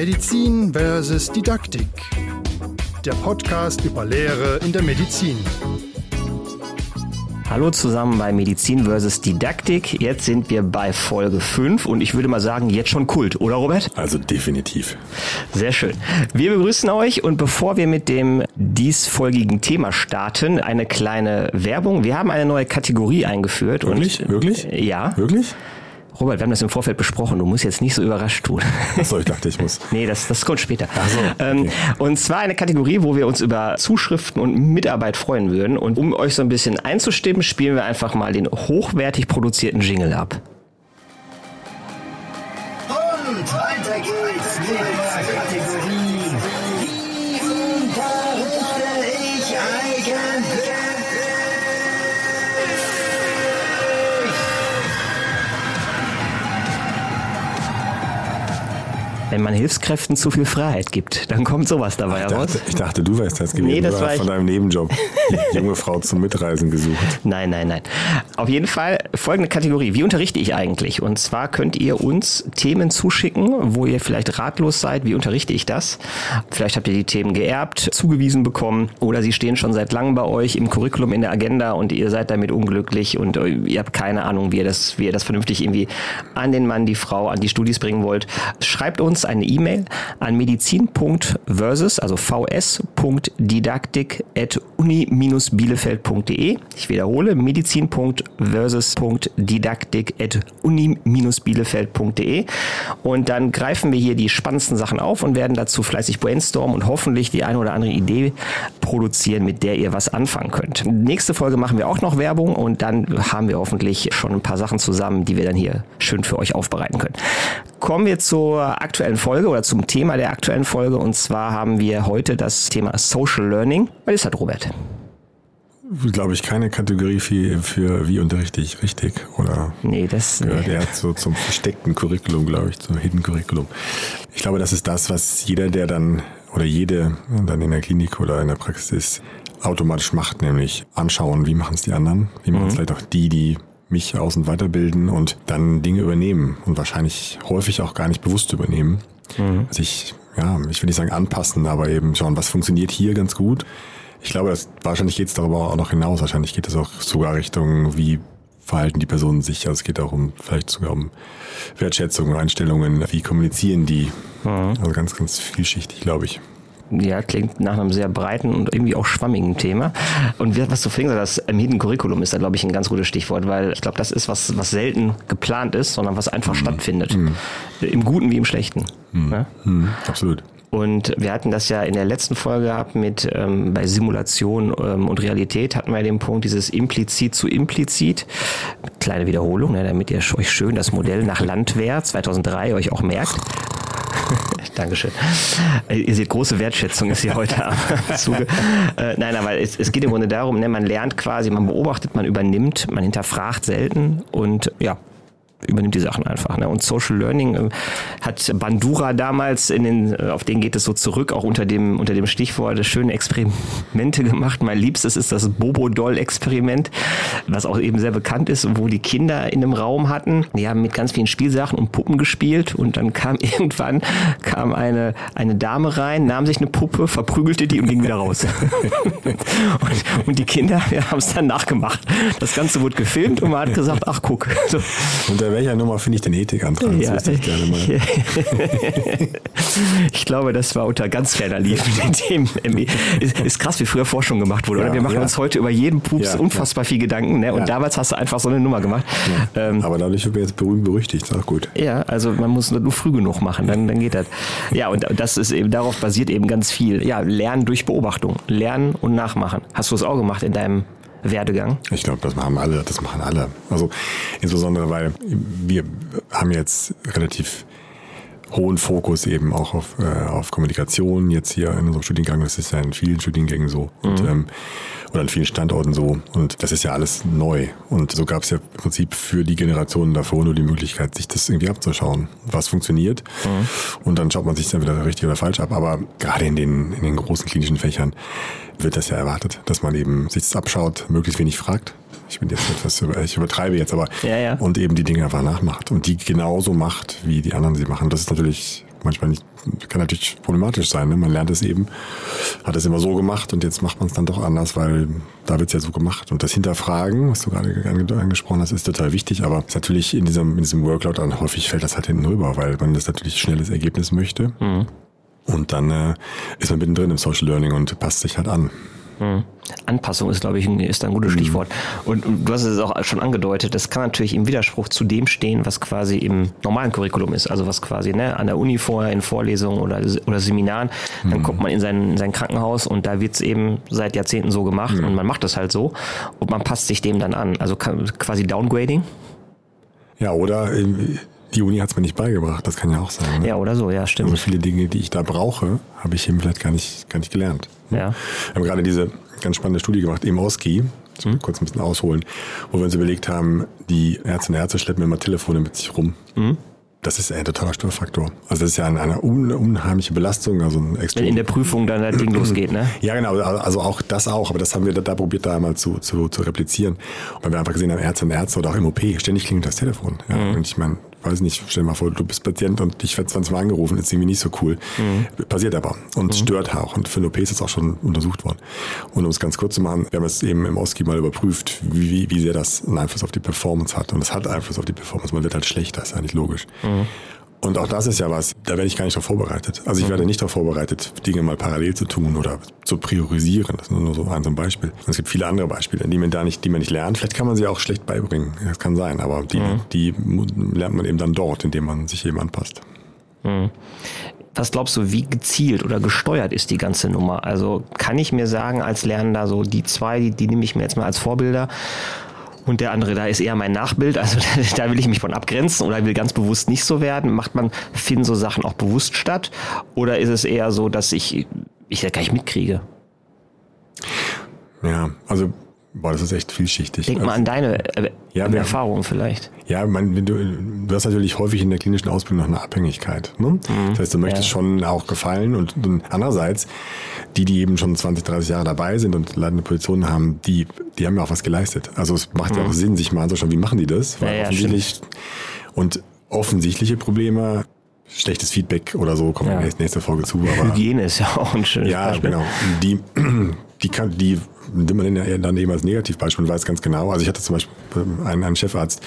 Medizin versus Didaktik. Der Podcast über Lehre in der Medizin. Hallo zusammen bei Medizin versus Didaktik. Jetzt sind wir bei Folge 5 und ich würde mal sagen, jetzt schon Kult, oder Robert? Also definitiv. Sehr schön. Wir begrüßen euch und bevor wir mit dem diesfolgigen Thema starten, eine kleine Werbung. Wir haben eine neue Kategorie eingeführt. Wirklich? Und, Wirklich? Ja. Wirklich? Robert, wir haben das im Vorfeld besprochen. Du musst jetzt nicht so überrascht tun. Achso, ich dachte, ich muss. nee, das, das kommt später. Ach so, ähm, okay. und zwar eine Kategorie, wo wir uns über Zuschriften und Mitarbeit freuen würden. Und um euch so ein bisschen einzustimmen, spielen wir einfach mal den hochwertig produzierten Jingle ab. Und weiter geht's mit Wenn man Hilfskräften zu viel Freiheit gibt, dann kommt sowas dabei Ich heraus. dachte, ich dachte, du wärst das gewesen. Nee, das oder war von deinem Nebenjob. Die junge Frau zum Mitreisen gesucht. Nein, nein, nein. Auf jeden Fall folgende Kategorie. Wie unterrichte ich eigentlich? Und zwar könnt ihr uns Themen zuschicken, wo ihr vielleicht ratlos seid. Wie unterrichte ich das? Vielleicht habt ihr die Themen geerbt, zugewiesen bekommen oder sie stehen schon seit langem bei euch im Curriculum, in der Agenda und ihr seid damit unglücklich und äh, ihr habt keine Ahnung, wie ihr das, wie ihr das vernünftig irgendwie an den Mann, die Frau, an die Studis bringen wollt. Schreibt uns eine E-Mail an medizin.versus, also vs.didaktik at uni-bielefeld.de. Ich wiederhole, medizin.versus.didaktik at uni-bielefeld.de. Und dann greifen wir hier die spannendsten Sachen auf und werden dazu fleißig brainstormen und hoffentlich die eine oder andere Idee produzieren, mit der ihr was anfangen könnt. Nächste Folge machen wir auch noch Werbung und dann haben wir hoffentlich schon ein paar Sachen zusammen, die wir dann hier schön für euch aufbereiten können. Kommen wir zur aktuellen Folge oder zum Thema der aktuellen Folge und zwar haben wir heute das Thema Social Learning. Was ist das, Robert? Glaube ich, keine Kategorie für, für wie unterrichte ich richtig. Oder Nee, das gehört eher so zum versteckten Curriculum, glaube ich, zum Hidden Curriculum. Ich glaube, das ist das, was jeder, der dann oder jede dann in der Klinik oder in der Praxis ist, automatisch macht, nämlich anschauen, wie machen es die anderen, wie machen es vielleicht auch die, die mich aus- und weiterbilden und dann Dinge übernehmen und wahrscheinlich häufig auch gar nicht bewusst übernehmen. Sich, ja, ich will nicht sagen anpassen, aber eben schauen, was funktioniert hier ganz gut. Ich glaube, das, wahrscheinlich geht es darüber auch noch hinaus. Wahrscheinlich geht es auch sogar Richtung, wie verhalten die Personen sich. Also es geht auch um, vielleicht sogar um Wertschätzung, Einstellungen, wie kommunizieren die. Also ganz, ganz vielschichtig, glaube ich. Ja, klingt nach einem sehr breiten und irgendwie auch schwammigen Thema. Und was du vorhin gesagt hast, im Hidden Curriculum ist da, glaube ich, ein ganz gutes Stichwort, weil ich glaube, das ist was, was selten geplant ist, sondern was einfach stattfindet. Im Guten wie im Schlechten. Ne? Hm, absolut. Und wir hatten das ja in der letzten Folge gehabt mit ähm, bei Simulation ähm, und Realität hatten wir den Punkt dieses implizit zu implizit. Kleine Wiederholung, ne, damit ihr euch schön das Modell nach Landwehr 2003 euch auch merkt. Dankeschön. Äh, Ihr seht, große Wertschätzung ist hier heute am Zuge. Äh, nein, aber es, es geht im Grunde darum, ne, man lernt quasi, man beobachtet, man übernimmt, man hinterfragt selten und ja, übernimmt die Sachen einfach. Ne? Und Social Learning äh, hat Bandura damals in den, äh, auf den geht es so zurück, auch unter dem, unter dem Stichwort schöne Experimente gemacht. Mein liebstes ist das Bobo-Doll-Experiment, was auch eben sehr bekannt ist, wo die Kinder in einem Raum hatten. Die haben mit ganz vielen Spielsachen und Puppen gespielt und dann kam irgendwann kam eine, eine Dame rein, nahm sich eine Puppe, verprügelte die und ging wieder raus. und, und die Kinder haben es dann nachgemacht. Das Ganze wurde gefilmt und man hat gesagt, ach guck. So. Unter welcher Nummer finde ich den Ethikantrag? Das Ja, wüsste ich gerne mal. ich glaube, das war unter ganz ferner Liefen. Dem, ist, ist krass, wie früher Forschung gemacht wurde. Oder Ja, wir machen ja. uns heute über jeden Pups unfassbar viel Gedanken. Ne? Und damals hast du einfach so eine Nummer gemacht. Ähm, Aber dadurch wird mir jetzt berühmt berüchtigt. Auch gut. ja, also man muss nur früh genug machen, dann, dann geht das. Ja, und das ist eben, darauf basiert eben ganz viel. Ja, Lernen durch Beobachtung. Lernen und nachmachen. Hast du es auch gemacht in deinem Werdegang? Ich glaube, das machen alle, das machen alle. Also insbesondere, weil wir haben jetzt relativ hohen Fokus eben auch auf, äh, auf Kommunikation jetzt hier in unserem Studiengang. Das ist ja in vielen Studiengängen so und, ähm, oder an vielen Standorten so. Und das ist ja alles neu. Und so gab es ja im Prinzip für die Generationen davor nur die Möglichkeit, sich das irgendwie abzuschauen, was funktioniert. Und dann schaut man sich dann wieder richtig oder falsch ab. Aber gerade in den, in den großen klinischen Fächern wird das ja erwartet, dass man eben sich das abschaut, möglichst wenig fragt. Ich bin jetzt etwas, über- ich übertreibe jetzt, aber Ja, ja. und eben die Dinge einfach nachmacht und die genauso macht, wie die anderen sie machen. Das ist natürlich manchmal nicht, kann natürlich problematisch sein. Ne? Man lernt es eben, hat es immer so gemacht und jetzt macht man es dann doch anders, weil da wird es ja so gemacht. Und das Hinterfragen, was du gerade angesprochen hast, ist total wichtig, aber ist natürlich in diesem, in diesem Workload dann häufig fällt das halt hinten rüber, weil man das natürlich schnelles Ergebnis möchte. Mhm. Und dann äh, ist man mittendrin im Social Learning und passt sich halt an. Mhm. Anpassung ist, glaube ich, ein, ist ein gutes mhm. Stichwort. Und, und du hast es auch schon angedeutet, das kann natürlich im Widerspruch zu dem stehen, was quasi im normalen Curriculum ist. Also was quasi ne, an der Uni vorher in Vorlesungen oder, oder Seminaren, dann mhm. kommt man in sein, in sein Krankenhaus und da wird es eben seit Jahrzehnten so gemacht mhm. und man macht es halt so und man passt sich dem dann an. Also quasi Downgrading. Ja, oder die Uni hat es mir nicht beigebracht, das kann ja auch sein. Ne? Ja, oder so, ja, stimmt. Also viele Dinge, die ich da brauche, habe ich eben vielleicht gar nicht, gar nicht gelernt. Ja. Wir haben gerade diese ganz spannende Studie gemacht, im Oski, hm? kurz ein bisschen ausholen, wo wir uns überlegt haben, die Ärzte und Ärzte schleppen immer Telefone mit sich rum. Mhm. Das ist ein totaler Störfaktor. Also das ist ja eine, eine unheimliche Belastung, also ein extrem. Wenn in der Prüfung dann das Ding losgeht, ne? Ja, genau. Also auch das auch. Aber das haben wir da, da probiert, da einmal zu, zu, zu replizieren. Weil wir einfach gesehen haben, Ärzte und Ärzte oder auch im OP, ständig klingelt das Telefon. Ja. Mhm. Und ich meine, weiß nicht, stell dir mal vor, du bist Patient und dich wird 20 Mal angerufen, ist irgendwie nicht so cool. Mhm. Passiert aber und mhm. stört auch. Und für eine OP ist das auch schon untersucht worden. Und um es ganz kurz zu machen, wir haben es eben im Oski mal überprüft, wie, wie sehr das einen Einfluss auf die Performance hat. Und es hat Einfluss auf die Performance. Man wird halt schlechter, ist eigentlich logisch. Mhm. Und auch das ist ja was, da werde ich gar nicht darauf vorbereitet. Also ich mhm. werde nicht darauf vorbereitet, Dinge mal parallel zu tun oder zu priorisieren. Das ist nur so ein, so ein Beispiel. Und es gibt viele andere Beispiele, die man da nicht, die man nicht lernt. Vielleicht kann man sie auch schlecht beibringen. Das kann sein, aber die, mhm. die lernt man eben dann dort, indem man sich eben anpasst. Mhm. Was glaubst du, wie gezielt oder gesteuert ist die ganze Nummer? Also kann ich mir sagen, als Lernender so die zwei, die, die nehme ich mir jetzt mal als Vorbilder und der andere da ist eher mein Nachbild, also da will ich mich von abgrenzen oder will ganz bewusst nicht so werden. Macht man, finden so Sachen auch bewusst statt? Oder ist es eher so, dass ich, ich das gar nicht mitkriege? Ja, also Boah, das ist echt vielschichtig. Denk mal an deine äh, ja, Erfahrungen vielleicht. Ja, man, du, du hast natürlich häufig in der klinischen Ausbildung noch eine Abhängigkeit. Ne? Mhm, das heißt, du möchtest ja. schon auch gefallen und, und, andererseits, die, die eben schon 20, 30 Jahre dabei sind und leitende Positionen haben, die, die haben ja auch was geleistet. Also es macht mhm. ja auch Sinn, sich mal anzuschauen, wie machen die das? Weil ja, offensichtlich und offensichtliche Probleme schlechtes Feedback oder so, kommt ja. in der nächsten Folge zu. Aber Hygiene ist ja auch ein schönes ja, Beispiel. Ja, genau. Die, die, kann, die nimmt man dann eben als Negativbeispiel und weiß ganz genau. Also ich hatte zum Beispiel einen, einen Chefarzt,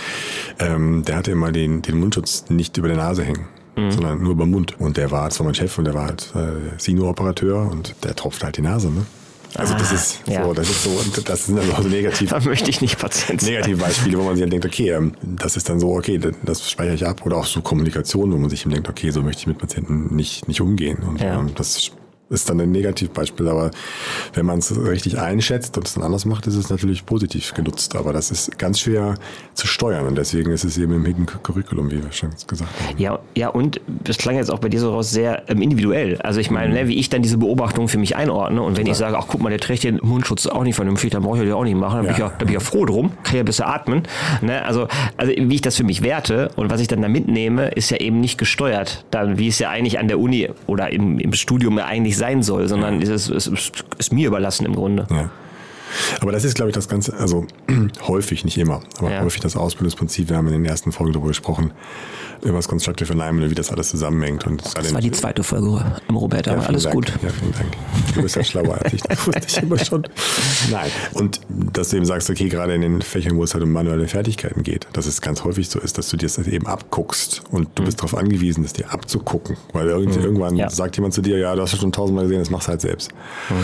ähm, der hatte immer den, den Mundschutz nicht über der Nase hängen. Mhm. sondern nur über den Mund. Und der war zwar mein Chef und der war halt äh, Senior-Operateur und der tropft halt die Nase, ne? Also das ah, ist ja. so, das ist so, das sind also negativ. Da möchte ich nicht Patient sein. Negative Beispiele, wo man sich dann denkt, okay, ähm, das ist dann so, okay, das speichere ich ab. Oder auch so Kommunikation, wo man sich denkt, okay, so möchte ich mit Patienten nicht, nicht umgehen. Und ja. ähm, das ist dann ein Negativbeispiel, aber wenn man es richtig einschätzt und es dann anders macht, ist es natürlich positiv genutzt. Aber das ist ganz schwer zu steuern und deswegen ist es eben im Hidden Curriculum, wie wir schon gesagt haben. Ja, ja, und das klang jetzt auch bei dir so raus sehr ähm, individuell. Also ich meine, ne, wie ich dann diese Beobachtung für mich einordne und wenn ja. ich sage, ach guck mal, der trägt den Mundschutz auch nicht vernünftig, dann brauche ich den auch nicht machen, dann, ja. bin, ich ja, dann bin ich ja froh drum, kann ja besser atmen. Ne? Also, also wie ich das für mich werte und was ich dann da mitnehme, ist ja eben nicht gesteuert, dann wie es ja eigentlich an der Uni oder im, im Studium eigentlich sein soll, sondern es, ist, es ist mir überlassen im Grunde. Ja. Aber das ist, glaube ich, das Ganze, also häufig, nicht immer, aber ja. häufig das Ausbildungsprinzip. Wir haben in den ersten Folgen darüber gesprochen, über das Constructive Alignment und wie das alles zusammenhängt. Und das war die zweite Folge im Robert, aber ja, alles Dank. gut. Ja, vielen Dank. Du bist ja schlauer als ich, das wusste ich immer schon. Nein. Und dass du eben sagst, okay, gerade in den Fächern, wo es halt um manuelle Fertigkeiten geht, dass es ganz häufig so ist, dass du dir das eben abguckst und du mhm. bist darauf angewiesen, das dir abzugucken. Weil mhm. irgendwann ja. sagt jemand zu dir, ja, du hast ja schon tausendmal gesehen, das machst du halt selbst. Mhm.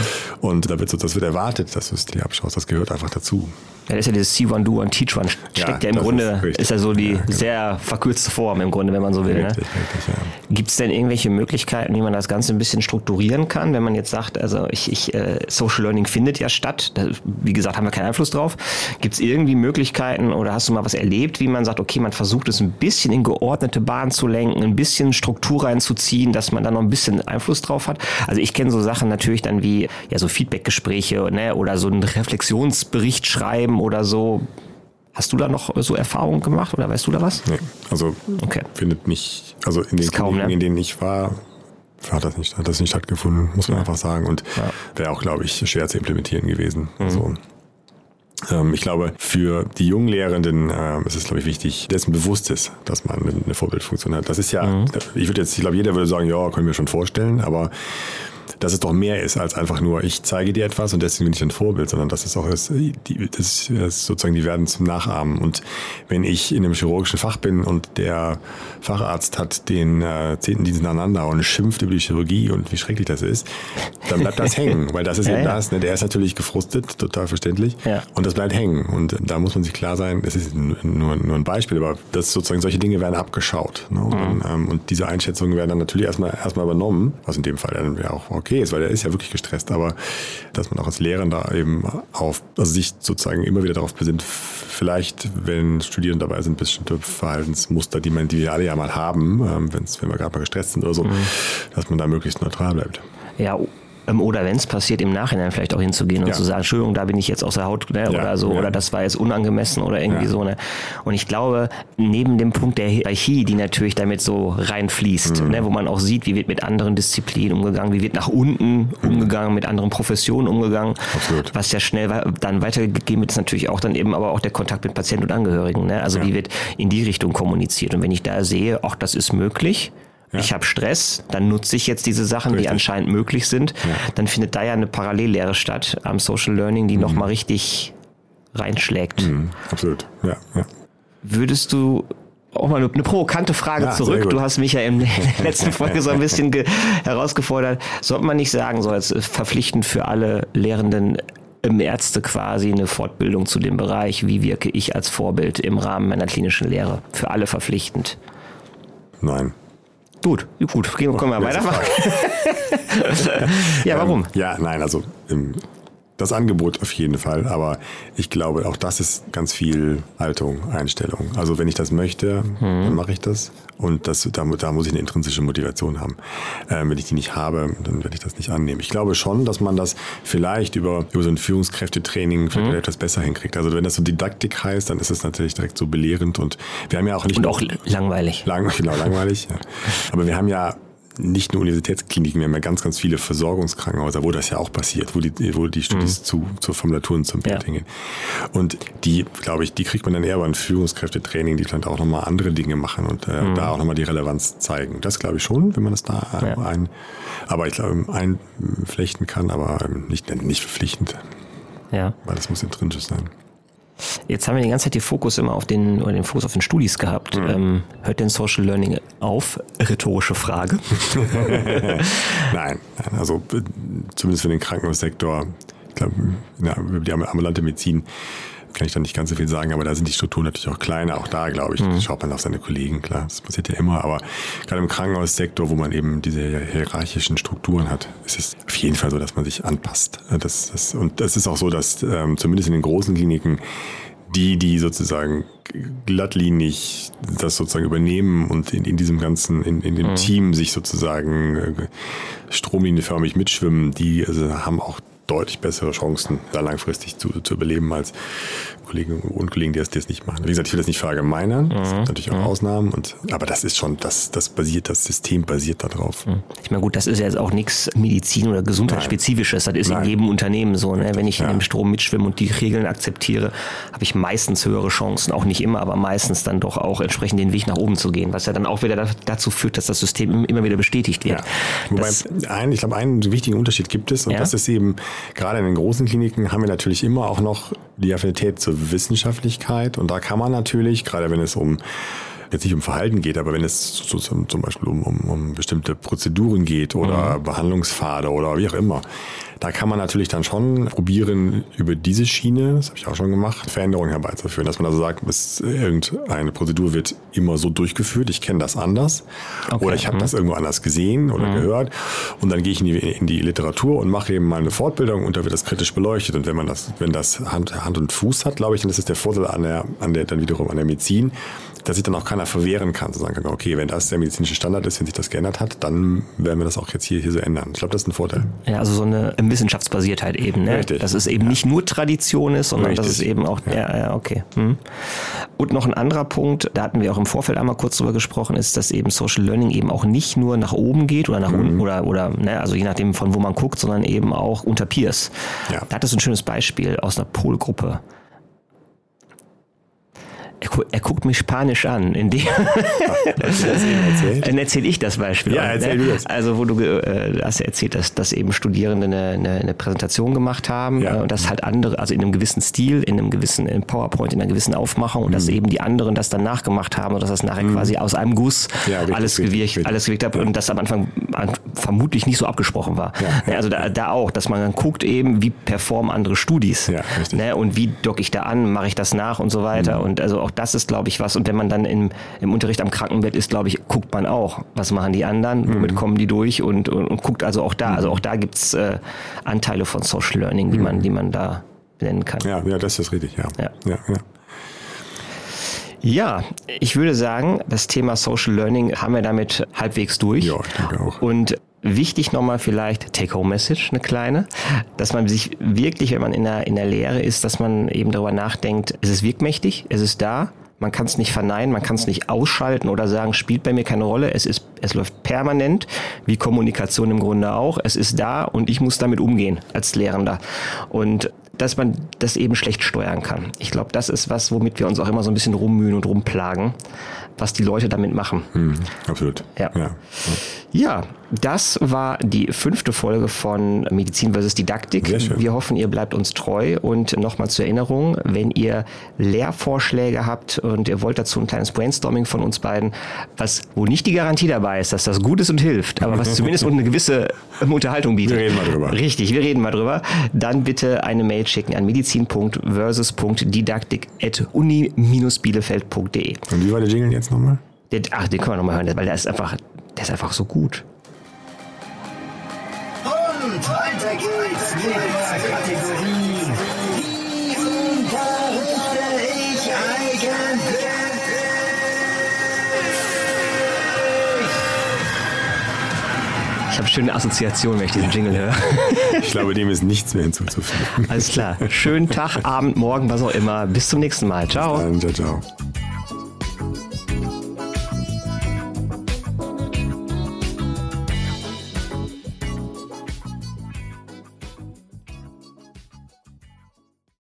Und da wird so, das wird erwartet, dass du es dir abschaust. Das gehört einfach dazu. Ja, das ist ja dieses See One, Do One, Teach One. Steckt ja, ja im Grunde, ist, ist, ja so die ja, genau. sehr verkürzte Form im Grunde, wenn man so will. Richtig, ne? richtig, ja. Gibt es denn irgendwelche Möglichkeiten, wie man das Ganze ein bisschen strukturieren kann, wenn man jetzt sagt, also ich, ich äh, Social Learning findet ja statt, da, wie gesagt, haben wir keinen Einfluss drauf. Gibt es irgendwie Möglichkeiten oder hast du mal was erlebt, wie man sagt, okay, man versucht es ein bisschen in geordnete Bahn zu lenken, ein bisschen Struktur reinzuziehen, dass man da noch ein bisschen Einfluss drauf hat? Also ich kenne so Sachen natürlich dann wie ja so Feedbackgespräche ne, oder so einen Reflexionsbericht schreiben oder so. Hast du da noch so Erfahrungen gemacht oder weißt du da was? Nee, also okay. findet nicht, also in den kaum, ne? in denen ich war, hat das nicht, hat das nicht stattgefunden, muss man ja. einfach sagen. Und ja. wäre auch, glaube ich, schwer zu implementieren gewesen. Mhm. Also, Ähm, ich glaube, für die jungen Lehrenden äh, ist es, glaube ich, wichtig, dessen bewusst ist, dass man eine, eine Vorbildfunktion hat. Das ist ja, mhm. ich würde jetzt, ich glaube, jeder würde sagen, ja, können wir schon vorstellen, aber dass es doch mehr ist als einfach nur, ich zeige dir etwas und deswegen bin ich ein Vorbild, sondern dass es auch ist, die, das ist sozusagen, die werden zum Nachahmen. Und wenn ich in einem chirurgischen Fach bin und der Facharzt hat den äh, zehnten Dienst nacheinander und schimpft über die Chirurgie und wie schrecklich das ist, dann bleibt das hängen, weil das ist ja, eben ja. das. Ne? Der ist natürlich gefrustet, total verständlich, ja. und das bleibt hängen. Und da muss man sich klar sein, das ist nur, nur ein Beispiel, aber das sozusagen solche Dinge werden abgeschaut. Ne? Und, mhm. ähm, und diese Einschätzungen werden dann natürlich erstmal erstmal übernommen, was in dem Fall dann ja auch okay ist, weil er ist ja wirklich gestresst, aber dass man auch als Lehrer da eben auf, also sich sozusagen immer wieder darauf besinnt, vielleicht, wenn Studierende dabei sind, bestimmte Verhaltensmuster, die man, die wir alle ja mal haben, ähm, wenn wir gerade mal gestresst sind oder so, mhm. dass man da möglichst neutral bleibt. Ja, ähm, oder wenn es passiert, im Nachhinein vielleicht auch hinzugehen und ja. zu sagen, Entschuldigung, da bin ich jetzt aus der Haut ne, ja, oder so, oder das war jetzt unangemessen oder irgendwie so. Ne? Und ich glaube, neben dem Punkt der Hierarchie, die natürlich damit so reinfließt, mhm. ne, wo man auch sieht, wie wird mit anderen Disziplinen umgegangen, wie wird nach unten mhm. umgegangen, mit anderen Professionen umgegangen, Absolut. was ja schnell dann weitergegeben wird, ist natürlich auch dann eben aber auch der Kontakt mit Patienten und Angehörigen. Ne? Also wie wird in die Richtung kommuniziert. Und wenn ich da sehe, auch das ist möglich, ja. Ich habe Stress, dann nutze ich jetzt diese Sachen, richtig. die anscheinend möglich sind. Ja. Dann findet da ja eine Parallellehre statt am Social Learning, die mhm. nochmal richtig reinschlägt. Mhm. Absolut, ja, ja. Würdest du auch mal eine, eine provokante Frage ja, zurück. Du hast mich ja in der letzten Folge so ein bisschen herausgefordert. Sollte man nicht sagen, so als verpflichtend für alle Lehrenden im Ärzte quasi eine Fortbildung zu dem Bereich, wie wirke ich als Vorbild im Rahmen meiner klinischen Lehre? Für alle verpflichtend? Nein. Gut, gut, können wir weitermachen. ja, warum? Ähm, ja, nein, also das Angebot auf jeden Fall, aber ich glaube, auch das ist ganz viel Haltung, Einstellung. Also wenn ich das möchte, mhm. dann mache ich das und das, da, da muss ich eine intrinsische Motivation haben. Ähm, wenn ich die nicht habe, dann werde ich das nicht annehmen. Ich glaube schon, dass man das vielleicht über, über so ein Führungskräftetraining vielleicht mhm. etwas besser hinkriegt. Also wenn das so Didaktik heißt, dann ist es natürlich direkt so belehrend und wir haben ja auch nicht... Und auch langweilig. Lang, genau, langweilig. Ja. Aber wir haben ja nicht nur Universitätskliniken, wir haben ja ganz, ganz viele Versorgungskrankenhäuser, wo das ja auch passiert, wo die, wo die Studis mhm. zu, zur Formulaturen zum Bett ja. Und die, glaube ich, die kriegt man dann eher bei einem Führungskräftetraining, die vielleicht auch nochmal andere Dinge machen und äh, mhm. da auch nochmal die Relevanz zeigen. Das glaube ich schon, wenn man das da ja. ein, aber ich glaube, einflechten kann, aber nicht, nicht verpflichtend. Ja. Weil das muss intrinsisch sein. Jetzt haben wir die ganze Zeit den Fokus immer auf den, oder den Fokus auf den Studis gehabt. Mhm. Ähm, hört denn Social Learning auf? Rhetorische Frage. nein, also zumindest für den Krankenhaussektor, ich glaube, ja, die ambulante Medizin kann ich da nicht ganz so viel sagen, aber da sind die Strukturen natürlich auch kleiner. Auch da, glaube ich, mhm. schaut man auf seine Kollegen, klar, das passiert ja immer. Aber gerade im Krankenhaussektor, wo man eben diese hierarchischen Strukturen hat, ist es auf jeden Fall so, dass man sich anpasst. Das, das, und das ist auch so, dass ähm, zumindest in den großen Kliniken die, die sozusagen glattlinig das sozusagen übernehmen und in, in diesem ganzen, in, in dem mhm. Team sich sozusagen äh, stromlinienförmig mitschwimmen, die also haben auch deutlich bessere Chancen, da langfristig zu, zu überleben als Kollegen und Kollegen, die das, die das nicht machen. Wie gesagt, ich will das nicht verallgemeinern. Mhm. Es gibt natürlich auch mhm. Ausnahmen, und, aber das ist schon, das, das basiert, das System basiert darauf. Mhm. Ich meine, gut, das ist ja jetzt auch nichts Medizin- oder Gesundheitsspezifisches. Das ist Nein. in jedem Unternehmen so. Ne? Wenn ich ja. in dem Strom mitschwimme und die Regeln akzeptiere, habe ich meistens höhere Chancen. Auch nicht immer, aber meistens dann doch auch entsprechend den Weg nach oben zu gehen, was ja dann auch wieder dazu führt, dass das System immer wieder bestätigt wird. Ja. Wobei, ein, ich glaube, einen wichtigen Unterschied gibt es, und ja? das ist eben, gerade in den großen Kliniken haben wir natürlich immer auch noch die Affinität zur Wissenschaftlichkeit. Und da kann man natürlich, gerade wenn es um jetzt nicht um Verhalten geht, aber wenn es zum Beispiel um, um, um bestimmte Prozeduren geht oder mhm. Behandlungspfade oder wie auch immer, da kann man natürlich dann schon probieren, über diese Schiene, das habe ich auch schon gemacht, Veränderungen herbeizuführen. Dass man also sagt, bis irgendeine Prozedur wird immer so durchgeführt, ich kenne das anders okay. oder ich habe mhm. das irgendwo anders gesehen oder mhm. gehört und dann gehe ich in die, in die Literatur und mache eben mal eine Fortbildung und da wird das kritisch beleuchtet. Und wenn man das, wenn das Hand, Hand und Fuß hat, glaube ich, dann ist das der Vorteil an der, an der, dann wiederum an der Medizin, dass sich dann auch keiner verwehren kann, zu sagen kann, okay, wenn das der medizinische Standard ist, wenn sich das geändert hat, dann werden wir das auch jetzt hier, hier so ändern. Ich glaube, das ist ein Vorteil. Ja, also so eine Wissenschaftsbasiertheit eben, ne? Richtig. Dass es eben ja. nicht nur Tradition ist, sondern Richtig. dass es eben auch, ja, ja, ja okay. Hm. Und noch ein anderer Punkt, da hatten wir auch im Vorfeld einmal kurz drüber gesprochen, ist, dass eben Social Learning eben auch nicht nur nach oben geht oder nach mhm. unten oder, oder, ne, also je nachdem von wo man guckt, sondern eben auch unter Peers. Ja. Da hattest du ein schönes Beispiel aus einer Polgruppe. Er, gu- er guckt mich spanisch an. In dem erzählt? Dann erzähle ich das Beispiel. Ja, erzähl ne? du das. Also wo du äh, hast ja erzählt, dass, dass eben Studierende eine, eine, eine Präsentation gemacht haben Ja. äh, und dass halt andere, also in einem gewissen Stil, in einem gewissen in PowerPoint, in einer gewissen Aufmachung und dass Mhm. eben die anderen das dann nachgemacht haben und dass das nachher quasi aus einem Guss Ja, richtig, alles gewirkt, richtig. alles gewirkt hat und das am Anfang an, vermutlich nicht so abgesprochen war. Ja, Ne, also da, da auch, dass man dann guckt eben, wie performen andere Studis. Ja. Ne, und wie docke ich da an, mache ich das nach und so weiter. Mhm. Und also auch das ist, glaube ich, was. Und wenn man dann im, im Unterricht am Krankenbett ist, glaube ich, guckt man auch, was machen die anderen, Mhm. womit kommen die durch und, und, und guckt also auch da. Also auch da gibt's äh, Anteile von Social Learning, die man, die man da nennen kann. Mhm. Ja, ja, das ist richtig, ja. Ja. ja, ja. Ja, ich würde sagen, das Thema Social Learning haben wir damit halbwegs durch. Ja, ich denke auch. Und wichtig nochmal vielleicht Take-Home-Message, eine kleine, dass man sich wirklich, wenn man in der, in der Lehre ist, dass man eben darüber nachdenkt, es ist wirkmächtig, es ist da, man kann es nicht verneinen, man kann es nicht ausschalten oder sagen, spielt bei mir keine Rolle, es ist, es läuft permanent, wie Kommunikation im Grunde auch, es ist da und ich muss damit umgehen als Lehrender. Und dass man das eben schlecht steuern kann. Ich glaube, das ist was, womit wir uns auch immer so ein bisschen rummühen und rumplagen, was die Leute damit machen. Hm, absolut. Ja. ja. Ja, das war die fünfte Folge von Medizin vs. Didaktik. Wir hoffen, ihr bleibt uns treu und nochmal zur Erinnerung, wenn ihr Lehrvorschläge habt und ihr wollt dazu ein kleines Brainstorming von uns beiden, was wo nicht die Garantie dabei ist, dass das gut ist und hilft, aber was zumindest eine gewisse ähm, Unterhaltung bietet. Wir reden mal drüber. Richtig, wir reden mal drüber. Dann bitte eine Mail schicken an medizin.versus.didaktik.uni-bielefeld.de. Und wie war der Jingle jetzt nochmal? Den, ach, den können wir nochmal hören, weil der ist einfach, der ist einfach so gut. Und weiter geht's mit der Kategorie. Wie unterrichte ich eigentlich? Ich habe schöne Assoziationen, wenn ich diesen Jingle höre. Ich glaube, dem ist nichts mehr hinzuzufügen. Alles klar. Schönen Tag, Abend, Morgen, was auch immer. Bis zum nächsten Mal. Ciao. Dann, ciao, ciao.